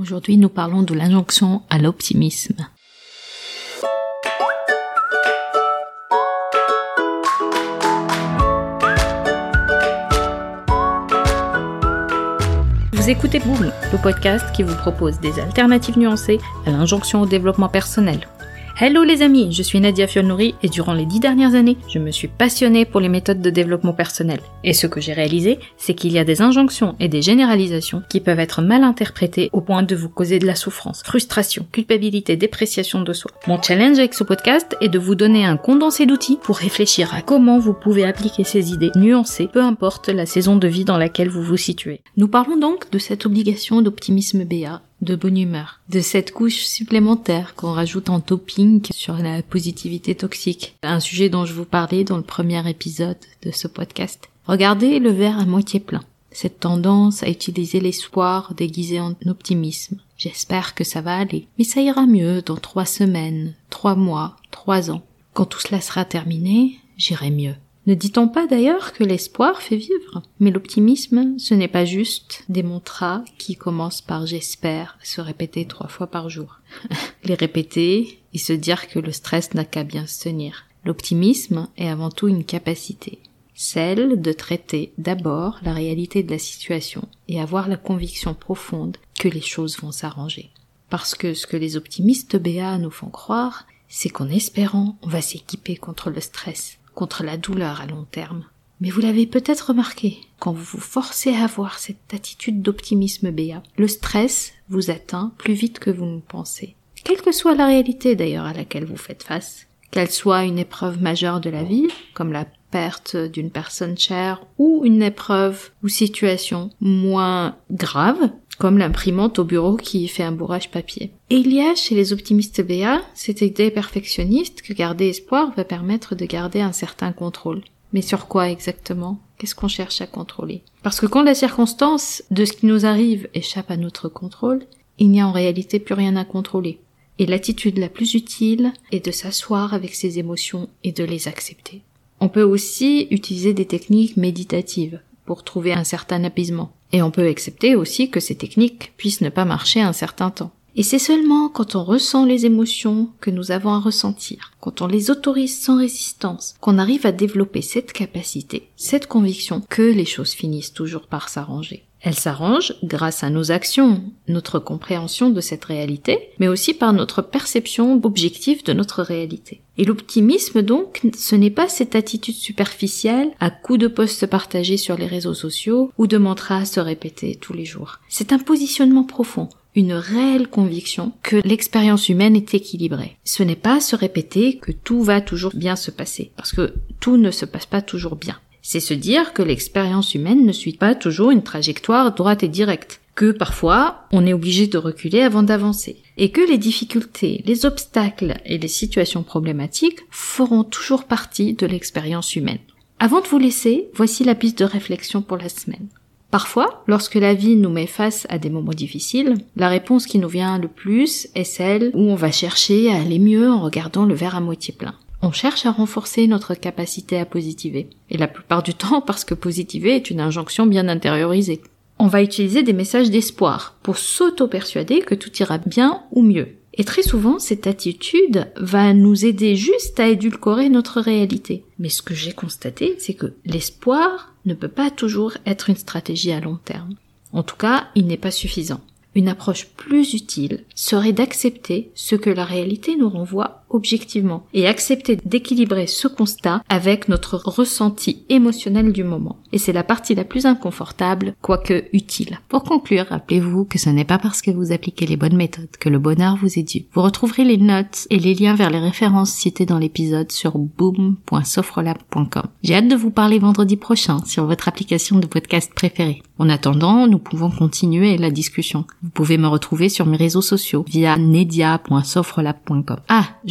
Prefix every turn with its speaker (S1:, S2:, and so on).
S1: Aujourd'hui, nous parlons de l'injonction à l'optimisme. Vous écoutez Boom, le podcast qui vous propose des alternatives nuancées à l'injonction au développement personnel. Hello les amis, je suis Nadia Fiolnouri et durant les dix dernières années, je me suis passionnée pour les méthodes de développement personnel. Et ce que j'ai réalisé, c'est qu'il y a des injonctions et des généralisations qui peuvent être mal interprétées au point de vous causer de la souffrance, frustration, culpabilité, dépréciation de soi. Mon challenge avec ce podcast est de vous donner un condensé d'outils pour réfléchir à comment vous pouvez appliquer ces idées nuancées, peu importe la saison de vie dans laquelle vous vous situez. Nous parlons donc de cette obligation d'optimisme BA de bonne humeur, de cette couche supplémentaire qu'on rajoute en topping sur la positivité toxique, un sujet dont je vous parlais dans le premier épisode de ce podcast. Regardez le verre à moitié plein, cette tendance à utiliser l'espoir déguisé en optimisme. J'espère que ça va aller, mais ça ira mieux dans trois semaines, trois mois, trois ans. Quand tout cela sera terminé, j'irai mieux. Ne dit-on pas d'ailleurs que l'espoir fait vivre? Mais l'optimisme, ce n'est pas juste des mantras qui commencent par j'espère se répéter trois fois par jour. Les répéter et se dire que le stress n'a qu'à bien se tenir. L'optimisme est avant tout une capacité, celle de traiter d'abord la réalité de la situation et avoir la conviction profonde que les choses vont s'arranger. Parce que ce que les optimistes BA nous font croire, c'est qu'en espérant, on va s'équiper contre le stress contre la douleur à long terme. Mais vous l'avez peut-être remarqué, quand vous vous forcez à avoir cette attitude d'optimisme béat, le stress vous atteint plus vite que vous ne pensez. Quelle que soit la réalité d'ailleurs à laquelle vous faites face, qu'elle soit une épreuve majeure de la vie, comme la perte d'une personne chère, ou une épreuve ou situation moins grave, comme l'imprimante au bureau qui fait un bourrage papier. Et il y a chez les optimistes BA cette idée perfectionniste que garder espoir va permettre de garder un certain contrôle. Mais sur quoi exactement? Qu'est-ce qu'on cherche à contrôler? Parce que quand la circonstance de ce qui nous arrive échappe à notre contrôle, il n'y a en réalité plus rien à contrôler. Et l'attitude la plus utile est de s'asseoir avec ses émotions et de les accepter. On peut aussi utiliser des techniques méditatives pour trouver un certain apaisement. Et on peut accepter aussi que ces techniques puissent ne pas marcher un certain temps. Et c'est seulement quand on ressent les émotions que nous avons à ressentir, quand on les autorise sans résistance, qu'on arrive à développer cette capacité, cette conviction que les choses finissent toujours par s'arranger. Elle s'arrange grâce à nos actions, notre compréhension de cette réalité, mais aussi par notre perception objective de notre réalité. Et l'optimisme, donc, ce n'est pas cette attitude superficielle à coups de posts partagés sur les réseaux sociaux ou de mantras se répéter tous les jours. C'est un positionnement profond, une réelle conviction que l'expérience humaine est équilibrée. Ce n'est pas se répéter que tout va toujours bien se passer, parce que tout ne se passe pas toujours bien. C'est se dire que l'expérience humaine ne suit pas toujours une trajectoire droite et directe, que parfois on est obligé de reculer avant d'avancer, et que les difficultés, les obstacles et les situations problématiques feront toujours partie de l'expérience humaine. Avant de vous laisser, voici la piste de réflexion pour la semaine. Parfois, lorsque la vie nous met face à des moments difficiles, la réponse qui nous vient le plus est celle où on va chercher à aller mieux en regardant le verre à moitié plein. On cherche à renforcer notre capacité à positiver. Et la plupart du temps parce que positiver est une injonction bien intériorisée. On va utiliser des messages d'espoir pour s'auto-persuader que tout ira bien ou mieux. Et très souvent, cette attitude va nous aider juste à édulcorer notre réalité. Mais ce que j'ai constaté, c'est que l'espoir ne peut pas toujours être une stratégie à long terme. En tout cas, il n'est pas suffisant. Une approche plus utile serait d'accepter ce que la réalité nous renvoie objectivement et accepter d'équilibrer ce constat avec notre ressenti émotionnel du moment. Et c'est la partie la plus inconfortable, quoique utile. Pour conclure, rappelez-vous que ce n'est pas parce que vous appliquez les bonnes méthodes que le bonheur vous est dû. Vous retrouverez les notes et les liens vers les références citées dans l'épisode sur boom.sofrelab.com. J'ai hâte de vous parler vendredi prochain sur votre application de podcast préférée. En attendant, nous pouvons continuer la discussion. Vous pouvez me retrouver sur mes réseaux sociaux via nedia.sofrelab.com. Ah,